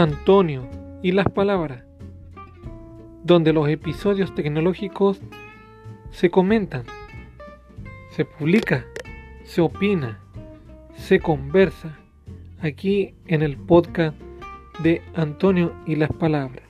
Antonio y las palabras, donde los episodios tecnológicos se comentan, se publica, se opina, se conversa aquí en el podcast de Antonio y las palabras.